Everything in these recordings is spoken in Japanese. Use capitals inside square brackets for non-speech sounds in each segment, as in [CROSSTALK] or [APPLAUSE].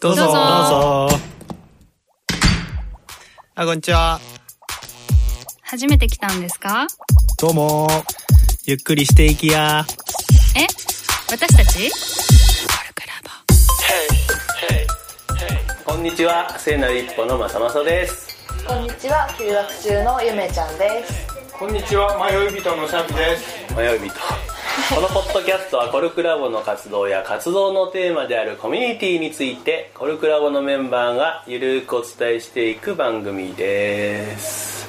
どうぞ。どうぞ。あこんにちは。初めて来たんですか？どうも。ゆっくりしていきや。え？私たち？こんにちは。聖なる一歩のまさまさです。こんにちは。休学中のゆめちゃんです。こんにちは。迷い人のシャビです。迷い人このポッドキャストはコルクラボの活動や活動のテーマであるコミュニティについてコルクラボのメンバーがゆるくお伝えしていく番組です。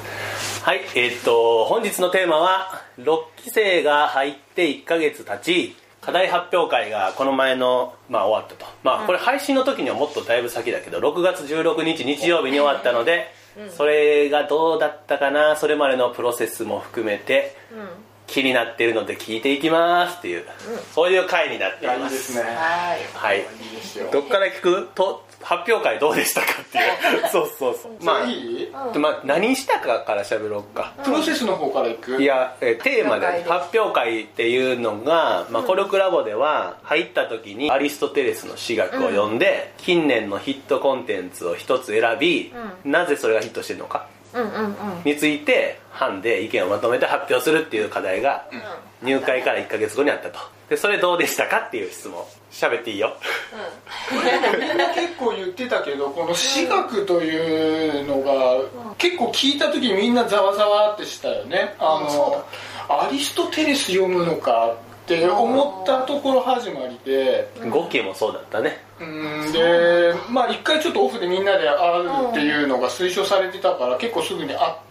はいえーっと本日のテーマは6期生が入って1ヶ月経ち課題発表会がこの前の、まあ、終わったと。まあこれ配信の時にはもっとだいぶ先だけど6月16日日曜日に終わったので、それがどうだったかなそれまでのプロセスも含めて、気になっているので聞いていきますっていう、そういう回になっていまいいですはい。どっから聞く？と発表会どうでしたかっていう。[LAUGHS] そうそうそう。まあいい？でまあ、何したかから喋ろうか、プロセスの方からいく？いや、えーテーマで発表会っていうのが、まあ、コルクラボでは入った時にアリストテレスの私学を読んで、近年のヒットコンテンツを一つ選び、なぜそれがヒットしてるのか。うんうんうんについて班で意見をまとめて発表するっていう課題が入会から1ヶ月後にあったと。でそれどうでしたかっていう質問。喋っていいよ。これでもみんな結構言ってたけどこの私学というのが結構聞いた時みんなざわざわってしたよね。あのアリストテレス読むのかって思ったところ始まりで5期もそうだったね。うんでまあ一回ちょっとオフでみんなで会うっていうのが推奨されてたから結構すぐに会って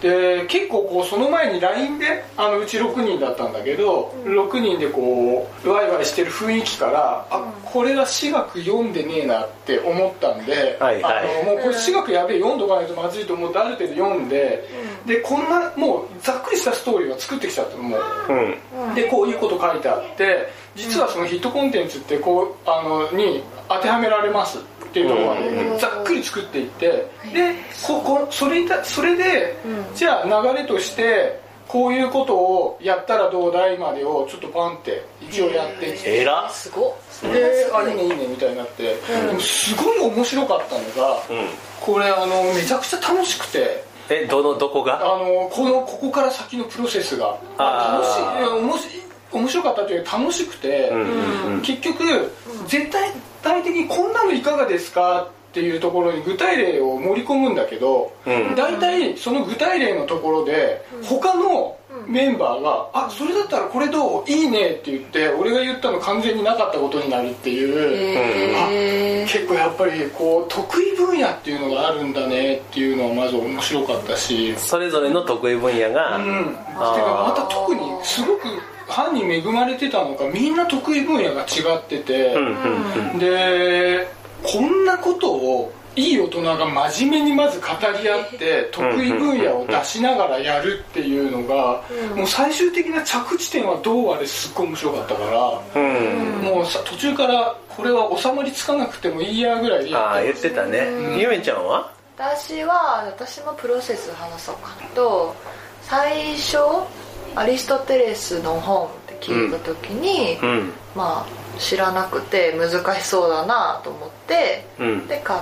で結構こうその前に LINE であのうち6人だったんだけど6人でこうワイワイしてる雰囲気からあこれは私学読んでねえなって思ったんではいはい。あのもうこれ私学やべえ読んどかないとまずいと思ってある程度読んででこんなもうざっくりしたストーリーは作ってきちゃったのもう。うん。でこういうこと書いてあって実はそのヒットコンテンツってこうあのに当てはめられます。っていうところまでざっくり作っていってでここそれだそれでじゃあ流れとしてこういうことをやったらどうだいまでをちょっとパンって一応やってきて。えらすごっ。であいいねいいねみたいになって。でもすごい面白かったのがうん。これあのめちゃくちゃ楽しくて。えどのどこが？あのこのここから先のプロセスが。あ楽しーいいや面白い面白かったというか楽しくて、うんうんうん。結局絶対体的にこんなのいかがですかっていうところに具体例を盛り込むんだけど、うん。大体その具体例のところで他のメンバーが「あそれだったらこれどう？いいね」って言って俺が言ったの完全になかったことになるっていう、へ結構やっぱりこう得意分野っていうのがあるんだねっていうのはまず面白かったし、それぞれの得意分野が、うん、また特にすごく班に恵まれてたのかみんな得意分野が違ってて、でこんなことをいい大人が真面目にまず語り合って得意分野を出しながらやるっていうのがもう最終的な着地点はどうあれすっごい面白かったからうん。もうさ途中からこれは収まりつかなくてもいいやぐらいああって言ってたね。ゆめちゃんは？私は私のプロセス話そうかなと最初アリストテレスの本って聞いた時に、うん。まあ知らなくて難しそうだなと思ってうん。で買っ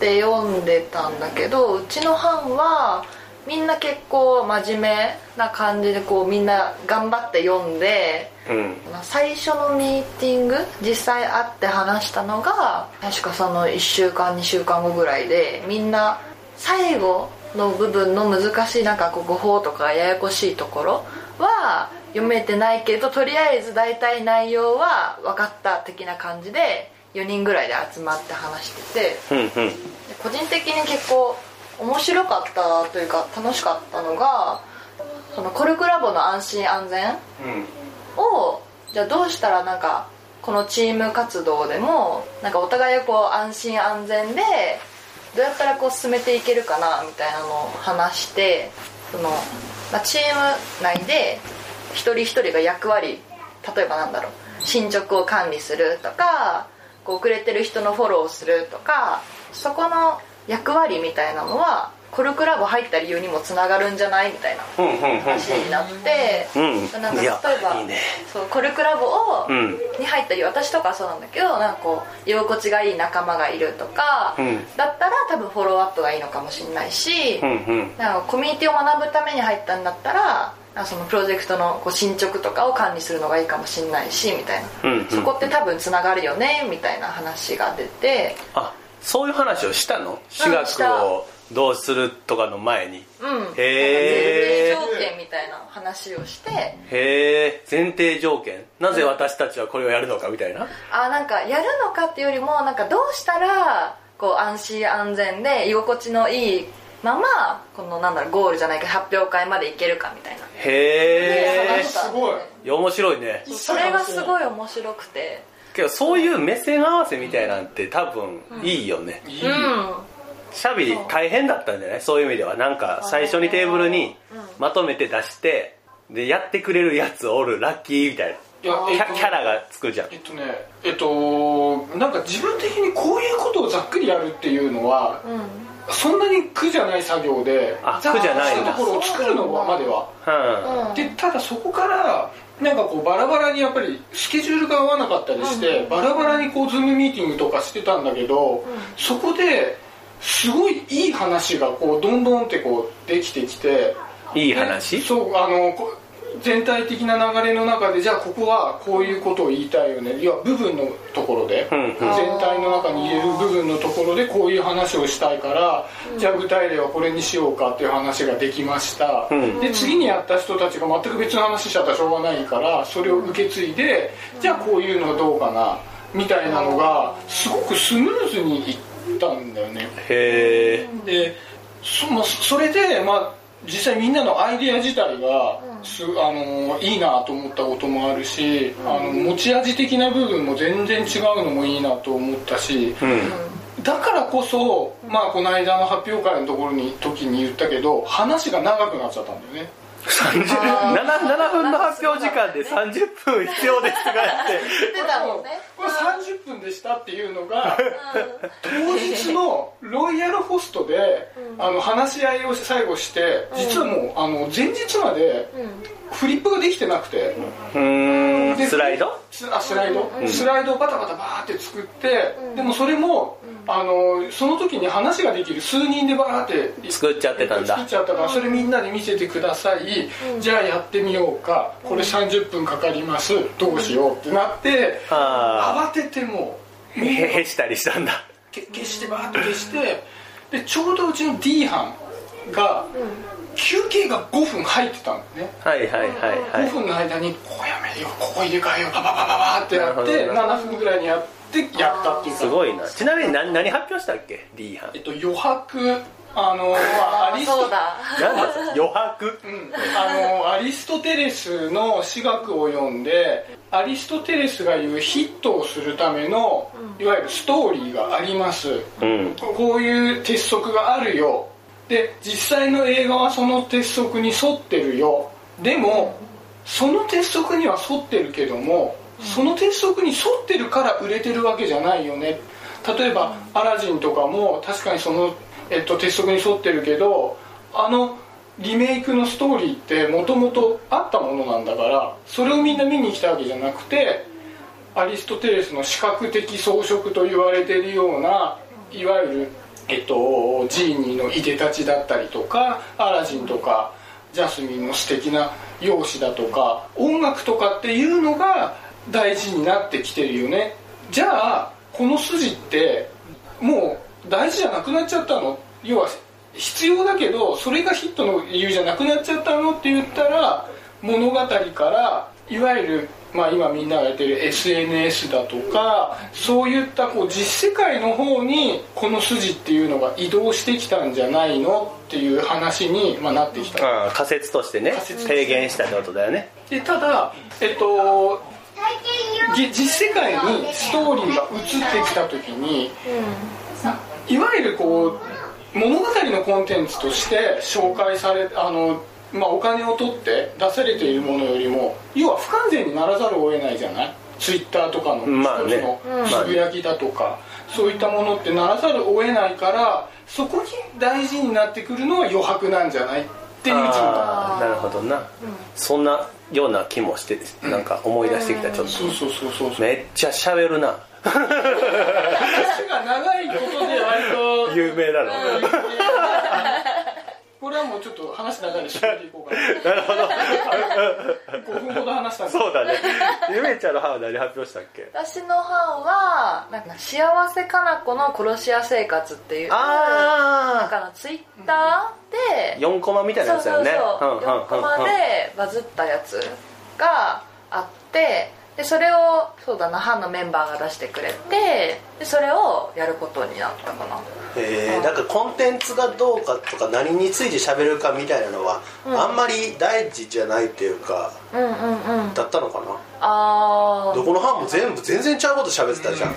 て読んでたんだけどうちの班はみんな結構真面目な感じでこうみんな頑張って読んでうん。まあ最初のミーティング実際会って話したのが確かその1週間2週間後ぐらいでみんな最後の部分の難しいなんかこう誤報とかややこしいところは読めてないけどとりあえず大体内容は分かった的な感じで4人ぐらいで集まって話しててうんうん。で個人的に結構面白かったというか楽しかったのがそのコルクラボの安心安全をじゃあどうしたらなんかこのチーム活動でもなんかお互いをこう安心安全でどうやったらこう進めていけるかなみたいなのを話してその、まあ、チーム内で一人一人が役割例えばなんだろう進捗を管理するとかこう遅れてる人のフォローをするとかそこの役割みたいなのはコルクラボ入った理由にもつながるんじゃないみたいな話になって、うん。なんか例えばいいね。そうコルクラボを、うん。に入ったり私とかはそうなんだけどなんかこう居心地がいい仲間がいるとか、うん。だったら多分フォローアップがいいのかもしれないし、うんうん。なんかコミュニティを学ぶために入ったんだったらそのプロジェクトのこう進捗とかを管理するのがいいかもしれないしみたいな、うんうん。そこって多分つながるよねみたいな話が出て。あそういう話をしたの？私学をどうするとかの前に。うん。へー。前提条件みたいな話をして。へえ前提条件？なぜ私たちはこれをやるのかみたいな？あなんかやるのかっていうよりもなんかどうしたらこう安心安全で居心地のいいままこのなんだろうゴールじゃないけど発表会まで行けるかみたいな。へえすごい。いや面白いね。それがすごい面白くて。けどそういう目線合わせみたいなんて多分いいよね。うんシャビ大変だったんじゃない？そういう意味では。なんか最初にテーブルにまとめて出してでやってくれるやつおるラッキーみたいな。いキやえっとャキャラがつくじゃん。えっとねえっとなんか自分的にこういうことをざっくりやるっていうのはうん。そんなに苦じゃない作業で苦じゃないんだところを作るのまでは。うん。うんでただそこからなんかこうバラバラにやっぱりスケジュールが合わなかったりして、バラバラにこうズームミーティングとかしてたんだけど、そこですごいいい話がこうどんどんってこうできてきて。いい話？でそうあのこ全体的な流れの中でじゃあここはこういうことを言いたいよね。要は部分のところで、うんうん。全体の中に入れる部分のところでこういう話をしたいから、じゃあ具体例はこれにしようかっていう話ができました、うん。で次にやった人たちが全く別の話しちゃったらしょうがないからそれを受け継いで、じゃあこういうのはどうかなみたいなのがすごくスムーズにいったんだよね。へえでそ,、まあ、それで、まあ、実際みんなのアイデア自体がす、あのいいなと思ったこともあるし、あの持ち味的な部分も全然違うのもいいなと思ったし、うん。だからこそ、まあ、この間の発表会のところに時に言ったけど話が長くなっちゃったんだよね。30 7, 7分の発表時間で30分必要ですとかって。言ってたもんね。これ30分でしたっていうのが当日のロイヤルホストであの話し合いを最後して実はもうあの前日までフリップができてなくて。スライド？スあスライド、スライドをバタバタバーって作って、でもそれもあのその時に話ができる数人でバーって作っちゃってたんだ。作っちゃったからそれみんなで見せてください、じゃあやってみようか。これ30分かかります。どうしようってなって、あ慌ててもうへへしたりしたんだ。け消してバーッと消してでちょうどうちの D 班が休憩が5分入ってたんだよね。はいはいはいはい。5分の間にここやめようここ入れ替えようバババババってやってなるほど7分ぐらいにやってやったっていうかすごいな。ちなみに何何発表したっけ？D 班えっと余白。あの、まあ、アリスト。[LAUGHS] 余白？うん。あのアリストテレスの私学を読んでアリストテレスが言うヒットをするためのいわゆるストーリーがあります、うん。こういう鉄則があるよ。で実際の映画はその鉄則に沿ってるよ。でもその鉄則には沿ってるけどもその鉄則に沿ってるから売れてるわけじゃないよね。例えば「アラジン」とかも確かにその、えっと、鉄則に沿ってるけどあのリメイクのストーリーってもともとあったものなんだからそれをみんな見に来たわけじゃなくてアリストテレスの視覚的装飾と言われてるようないわゆる、えっと、ジーニーのいでたちだったりとかアラジンとかジャスミンの素敵な容姿だとか音楽とかっていうのが大事になってきてるよね。じゃあこの筋ってもう大事じゃなくなっちゃったの？要は必要だけどそれがヒットの理由じゃなくなっちゃったのって言ったら物語からいわゆる、まあ、今みんながやってる SNS だとかそういったこう実世界の方にこの筋っていうのが移動してきたんじゃないのっていう話に、まあ、なってきた。ああ仮説としてね提言したってことだよね。でただえっとじ実世界にストーリーが移ってきた時にいわゆるこう物語のコンテンツとして紹介されあの、まあ、お金を取って出されているものよりも要は不完全にならざるを得ないじゃない？ツイッターとかの一つのうんつぶやきだとか、そういったものってならざるを得ないからそこに大事になってくるのは余白なんじゃない？っていう。なるほどな、そんなような気もしてなんか思い出してきたちょっと。そうそうそうそうそう。めっちゃ喋るな。[LAUGHS] 話が長いことで割と有名なのれはもうちょっと話長いで締めていこうかな。[LAUGHS] なるほど。[LAUGHS] 5分ほど話したんで。すそうだね。ゆめちゃんの歯は何発表したっけ？私の班はなんか幸せかな子の殺し屋生活っていうなんあかのツイッターで4コマみたいなそうそうやつだそうよね4コマでバズったやつがあってでそれをそうだな班のメンバーが出してくれてでそれをやることになったかな。えー、なんかコンテンツがどうかとか何について喋るかみたいなのは、あんまり大事じゃないっていうかうんうんうん。だったのかな？ああどこの班も全部全然ちゃうこと喋ってたじゃん、うん。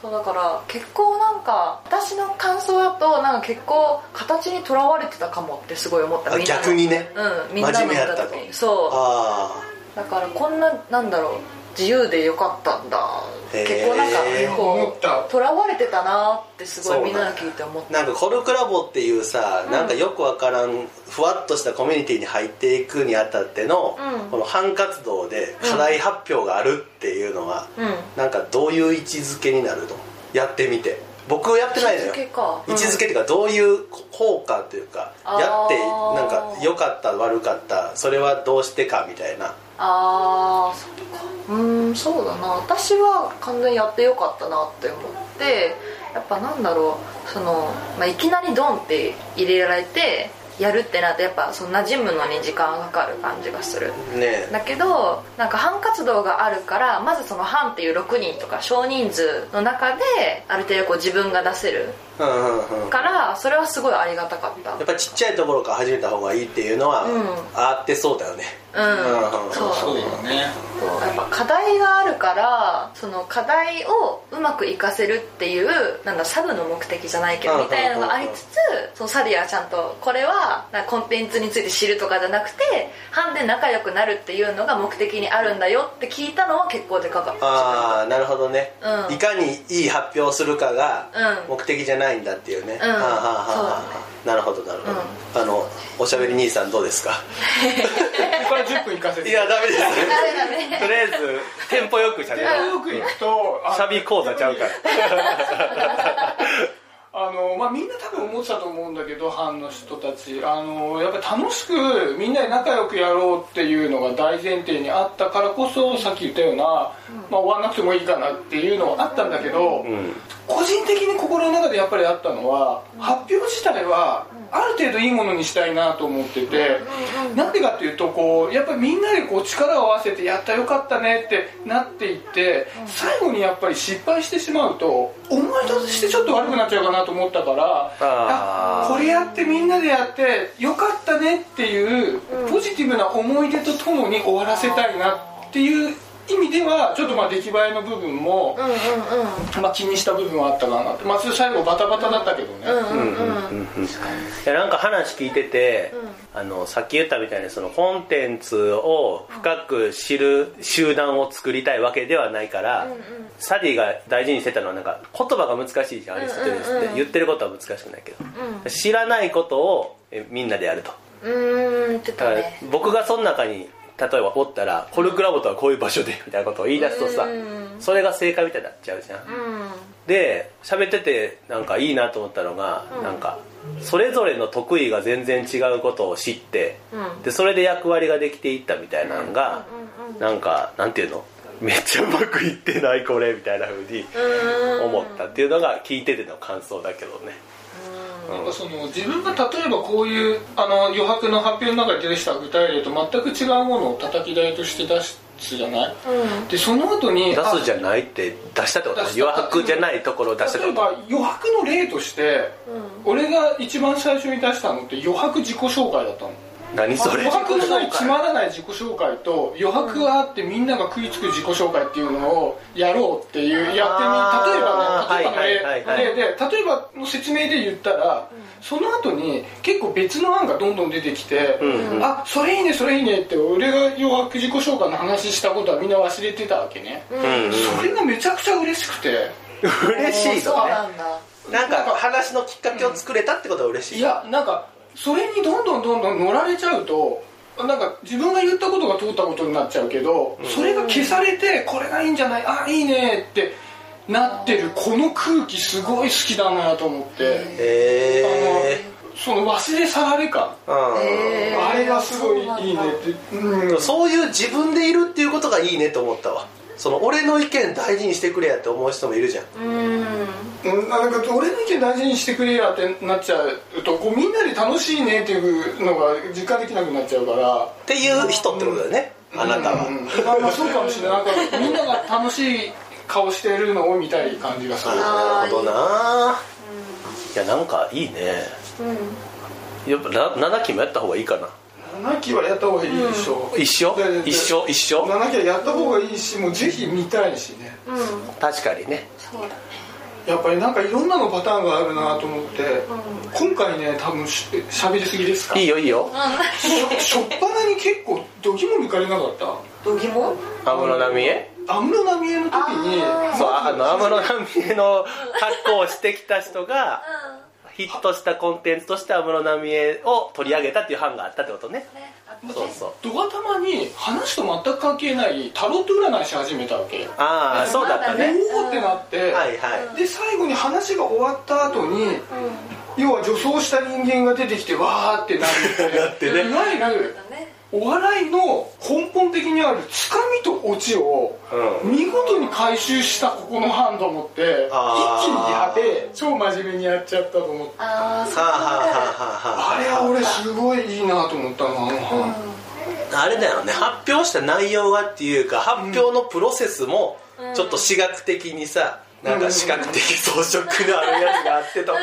そうだから結構なんか私の感想だとなんか結構形にとらわれてたかもってすごい思った。逆にね。うんみんなの真面目やったと。そう。あだからこんななんだろう自由でよかったんだ。結構なんか思こうとらわれてたなってすごいみんなの聞いて思っあなんかコルクラボっていうさ、なんかよくわからんふわっとしたコミュニティに入っていくにあたっての、うん。この班活動で課題発表があるっていうのは、たうん。なんかどういう位置づけになるの？やってみて。僕やってないのよ。位置づけか。位置づけっていうかどういう効果というか、やってなんか良かった悪かったそれはどうしてかみたいなああそっか。うーんそうだな。私は完全にやってよかったなって思ってやっぱなんだろうその、まあ、いきなりドンって入れられてやるってなってやっぱその馴染むのに時間がかかる感じがする。ねだけどなんか班活動があるからまずその班っていう6人とか少人数の中である程度こう自分が出せるからそれはすごいありがたかった。やっぱちっちゃいところから始めた方がいいっていうのは、うん。あってそうだよね。うん、うん。そうそうよね。そうやっぱ課題があるからその課題をうまく活かせるっていうなんだサブの目的じゃないけどうん。みたいなのがありつつそのサディはちゃんとこれはコンテンツについて知るとかじゃなくて班で仲良くなるっていうのが目的にあるんだよって聞いたのは結構でかかったああなるほどね、うん。いかにいい発表をするかがうん。目的じゃないんだっていうね、うん。はあはあはあなるほどなるほど、あのおしゃべり兄さんどうですか？[LAUGHS] ここから10分行かせて。いやダメです。とりあえずテンポよく喋るよく行くとあサビ講座ちゃうから。[LAUGHS] あのまあ、みんな多分思ってたと思うんだけど班の人たち。あのやっぱり楽しくみんなで仲良くやろうっていうのが大前提にあったからこそさっき言ったような、まあ、終わんなくてもいいかなっていうのはあったんだけど、うん個人的に心の中でやっぱりあったのは発表自体はある程度いいものにしたいなと思っててなんでかっていうとこうやっぱりみんなでこう力を合わせてやったよかったねってなっていって最後にやっぱり失敗してしまうと思い出してちょっと悪くなっちゃうかなと思ったからあー。これやってみんなでやってよかったねっていうポジティブな思い出とともに終わらせたいなっていう意味ではちょっとまあ出来栄えの部分も、うんうんうん。まあ、気にした部分はあったかなって。まあ最後バタバタだったけどね、うんうんうん。いやなんか話聞いてて、あのさっき言ったみたいにそのコンテンツを深く知る集団を作りたいわけではないから、サディが大事にしてたのはなんか言葉が難しいじゃん。アリストテレスって、言ってることは難しくないけど、知らないことをえみんなでやると。うーん言ってだからたね僕がその中に例えばおったらコルクラボとはこういう場所でみたいなことを言い出すとさ、それが正解みたいになっちゃうじゃん、うん。で喋っててなんかいいなと思ったのが、なんかそれぞれの得意が全然違うことを知って、うん。でそれで役割ができていったみたいなのが、なんかなんていうの？めっちゃうまくいってないこれみたいな風に思ったっていうのが聞いてての感想だけどねなんかその自分が例えばこういうあの余白の発表の中で出した具体例と全く違うものを叩き台として出すじゃない、でその後に出すじゃないって出したってこと余白じゃないところを出したってこと？例えば余白の例として、俺が一番最初に出したのって余白自己紹介だったの。何それ？余白のないつまらない自己紹介と余白があってみんなが食いつく自己紹介っていうのをやろうっていうやってみ例えはいはいでで例えばの説明で言ったら、その後に結構別の案がどんどん出てきて、うんうん。あそれいいねそれいいねって俺が要は自己紹介の話したことはみんな忘れてたわけね、うんそれがめちゃくちゃ嬉しくて。嬉しいそう。のねなんだなんか話のきっかけを作れたってことは嬉しい、いやなんかそれにどんどんどんどん乗られちゃうとなんか自分が言ったことが通ったことになっちゃうけど、それが消されてこれがいいんじゃないあいいねってなってるこの空気すごい好きだなと思って、へえあのその忘れ去られ感。へー。あれがすごいいいねって。うんそういう自分でいるっていうことがいいねと思ったわ。その俺の意見大事にしてくれやって思う人もいるじゃん。うん。うん。なんか俺の意見大事にしてくれやってなっちゃうとこうみんなで楽しいねっていうのが実感できなくなっちゃうから。っていう人ってことだよね、あなたは、うん。まあまあそうかもしれない。なんかみんなが楽しい顔してるのを見たい感じがする。なるほどな。いやなんかいいね。やっぱな7期もやった方がいいかな。7期はやった方がいいでしょ、一緒？ででで一緒？一緒？7期はやった方がいいしもうぜひ見たいしね。確かにね。そうだね。やっぱりなんかいろんなのパターンがあるなと思って、今回ね多分ししゃべりすぎですか？いいよいいよ。しょっぱなに結構どぎも抜かれなかった？度肝安室奈美恵？安室奈美恵の時にそうあの安室奈美恵の格好をしてきた人がヒットしたコンテンツとして安室奈美恵を取り上げたっていう班があったってことね。そうそうドガタマに話と全く関係ないタロット占いし始めたわけああそうだったね。おおってなって、はいはい。で最後に話が終わった後に、要は女装した人間が出てきてわーってなるって。[LAUGHS] なってね。いわゆるお笑いの根本的にあるつかみとオチをう見事に回収したここの班と思って一気にやべえ超真面目にやっちゃったと思って。ああはあはあはあはああれは俺すごいいいなと思ったなあの班あれだよね。発表した内容がっていうか発表のプロセスもちょっと視覚的にさなんか視覚的装飾のあるやつがあってとか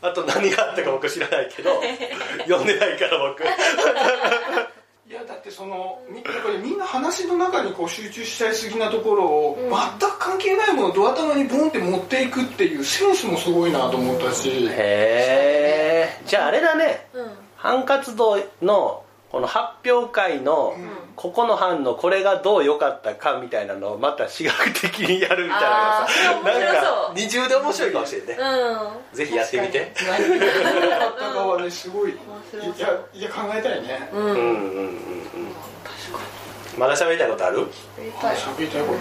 あと何があったか僕知らないけど [LAUGHS] 読んでないから僕。いやだってそのみやっぱりみんな話の中にこう集中しちゃいすぎなところを、全く関係ないものをドア玉にボンって持っていくっていうセンスもすごいなと思ったし。へえじゃああれだね。うん。班活動のこの発表会のここの班のこれがどう良かったかみたいなのをまた視覚的にやるみたいなのがあーそれ面白そう。なんか二重で面白いかもしれんね。うん。ぜひやってみて。何があったかはねすごい。いやいや考えたいね。うん。うんうんうんまだ喋りたいことある？喋りたい。こと？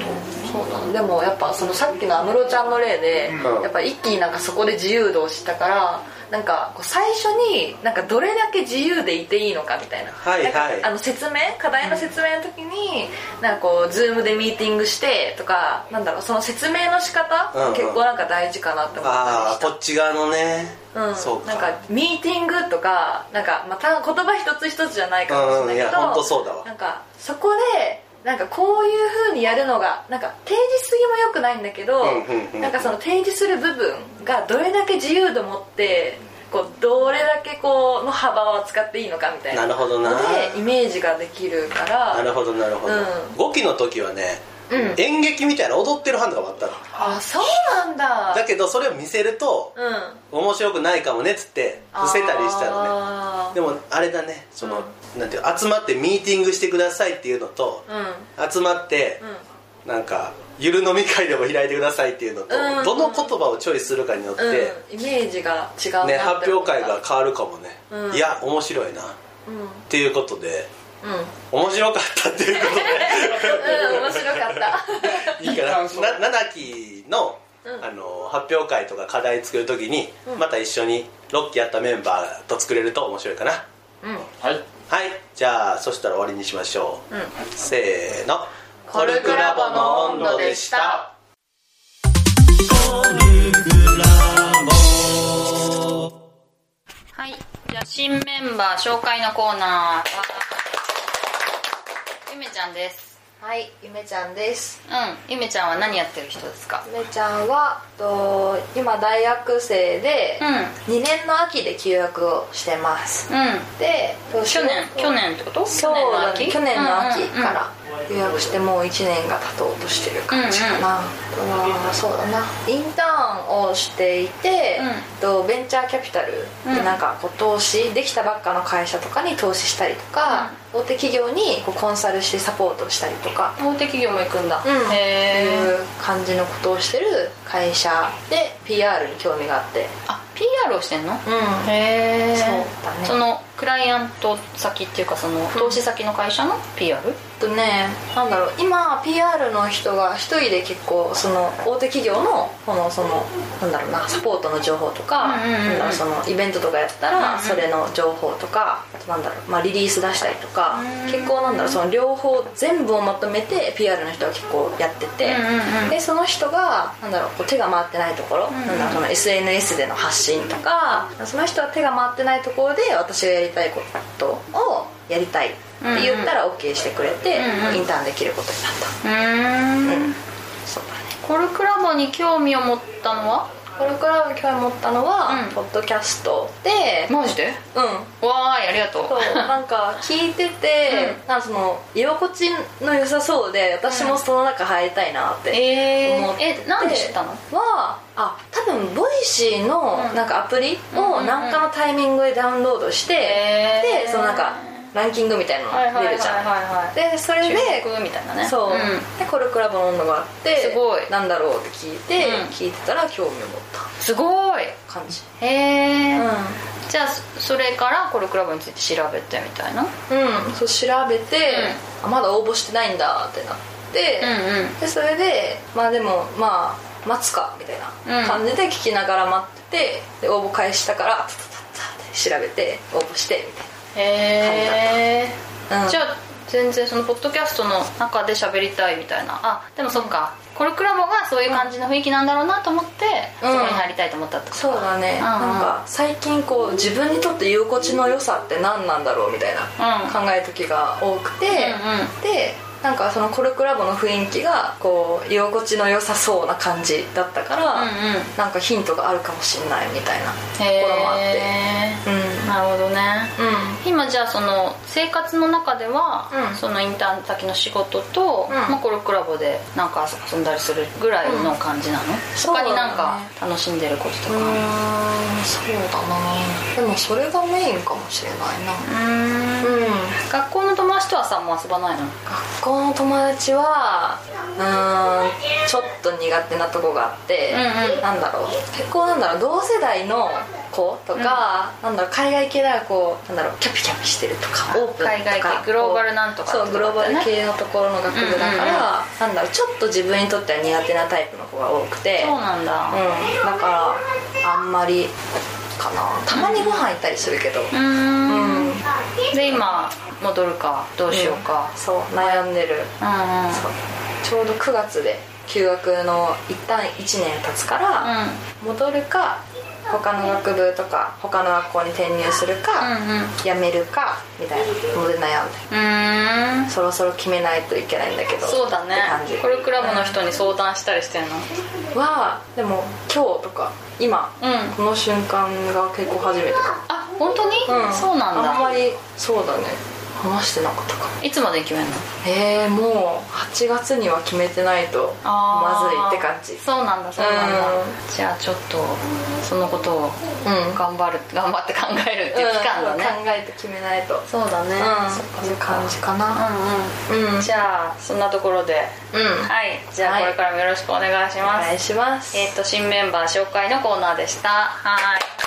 そうなのでもやっぱそのさっきの安室ちゃんの例で、うん。やっぱ一気になんかそこで自由度を知ったからなんか最初になんかどれだけ自由でいていいのかみたいな,、はいはい。あの説明課題の説明の時になんかこうズームでミーティングしてとかなんだろうその説明の仕方、うんうん。結構なんか大事かなって思ったりした。ああこっち側のね。うん、そうか。なんかミーティングとかなんかまた言葉一つ一つじゃないかもしれないけど、うん。いや本当そうだわ。なんかそこでなんかこういう風にやるのがなんか提示しすぎも良くないんだけど、なんかその提示する部分がどれだけ自由度持ってこうどれだけこうの幅を使っていいのかみたいな。なるほどな。のでイメージができるから。なるほどなるほど、うん。5期の時はね、うん。演劇みたいな踊ってる班とかもあったの。あそうなんだ。だけどそれを見せるとうん。面白くないかもねっつって伏せたりしたのね。でもあれだねその、なんていう集まってミーティングしてくださいっていうのと、うん。集まってうん。なんかゆる飲み会でも開いてくださいっていうのと、うん。どの言葉をチョイスするかによって、うん、イメージが違うね、発表会が変わるかもね、うん。いや面白いな。っうん。ていうことでうん。面白かったっていうことで。うん面白かった。いいかな。な7期の,、うん。あの発表会とか課題作る時に、また一緒に6期やったメンバーと作れると面白いかな。うん。はい。はい。じゃあそしたら終わりにしましょう、うん。せーの。コルクラボの温度でした。はい。じゃあ、新メンバー紹介のコーナー。ゆめちゃんです。はいゆめちゃんですうん。ゆめちゃんは何やってる人ですか？ゆめちゃんはと今大学生でうん。2年の秋で休学をしてますうん。でと去年、去年ってこと？そう去年の秋？去年の秋から、うん予約してもう1年が経とうとしてる感じかな、あとはそうだなインターンをしていて、うん。とベンチャーキャピタルでうんなんかこう投資できたばっかの会社とかに投資したりとか、大手企業にこうコンサルしてサポートしたりとか。大手企業も行くんだ、うん、へえいう感じのことをしてる会社で PR に興味があって。あ PR をしてんの？うん。へえそうだね。そのクライアント先っていうかその投資先の会社の PR? とねなんだろう今 PR の人が一人で結構その大手企業のこのそのなんだろうなサポートの情報とか、うんうんうんうん。なんだろうそのイベントとかやったら、それの情報とかなんだろう、まあ、リリース出したりとか、うん。結構なんだろうその両方全部をまとめて PR の人は結構やってて、うんうんうん。でその人がなんだろうこう手が回ってないところ、んなんだろうその SNS での発信とかその人は手が回ってないところで私がやりたいことをやりたいって言ったら OK してくれて、うんうん。インターンできることになった。うーん。そうだね。コルクラボに興味を持ったのは？これから興味持ったのは、うん。ポッドキャストで。マジで？うん。わーいありがとう。そうなんか聞いてて、なんかその居心地の良さそうで私もその中入りたいなってえ思って。ー、えなんで知ったの？はあ多分 Voicy のうん。なんかアプリをうんうんうん何かのタイミングでダウンロードして、へー。でそのなんかランキングみたいなの出るじゃん、はいはいはい。はいでそれでみたいなね。そう、ん。でコルクラボの温度があってすごい。なんだろうって聞いて、うん。聞いてたら興味を持った。すごい。感じ。へえ、うじゃあそれからコルクラボについて調べてみたいな？ん、うん、そう調べて、あまだ応募してないんだってなって、うんうん。でそれでまあでもまあ待つかみたいな感じで聞きながら待っててで応募開始したからタタタタって調べて応募してみたへえ、うん、じゃあ全然そのポッドキャストの中で喋りたいみたいな。あでもそっか、コルクラボがそういう感じの雰囲気なんだろうなと思って、うん。そこに入りたいと思ったってことそうだね、うん。うんなんか最近こう自分にとって居心地の良さって何なんだろうみたいなうん。考える時が多くて、うんうん。でなんかそのコルクラボの雰囲気がこう居心地の良さそうな感じだったから、うんうん。なんかヒントがあるかもしれないみたいなとへころもあって。えうんなるほどね。うん。今じゃあその生活の中では、うん。そのインターン先の仕事と、うん。まあ、コルクラボでなんか遊んだりするぐらいの感じなの、他になんか楽しんでることとか。そうだな。でもそれがメインかもしれないな。うん。うん。学校の友達とはさもう遊ばないの？学校の友達はうーんちょっと苦手なとこがあって、うんうん。なんだろう。結構なんだろう同世代の子とか、なんだろう海外系ではこうなんだろうキャピキャピしてるとかあオープンとか海外系グローバルなんとかそうグローバル系のところの学部だから、うんうんうん。なんだろうちょっと自分にとっては苦手なタイプの子が多くて。そうなんだ。うん、だからあんまりかな。たまにご飯行ったりするけど。うーん。うん。で今戻るかどうしようか、そう悩んでる。うん、うん。そう。ちょうど9月で休学の一旦1年経つから、戻るか他の学部とか他の学校に転入するか、うんうん。辞めるかみたいな。ので悩んで。うーん。そろそろ決めないといけないんだけどそうだね。コルクラブの人に相談したりしてんの？はでも今日とか今、うん。この瞬間が結構初めて。かあ本当に、も、そうなんだ。あんまりそうだね話してなかったかも。いつまでに決めんの？えー、もう8月には決めてないとまずいって感じ。そうなんだそうなんだ。うん。じゃあちょっとそのことをうん。頑張る頑張って考えるっていう期間だね、うん考えて決めないと。そうだね、うん。そっかそういう感じかうなんうん。うん。じゃあそんなところで、うん。はい。じゃあはい。これからもよろしくお願いしおます、願いします。えっ、と新メンバー紹介のコーナーでした。はい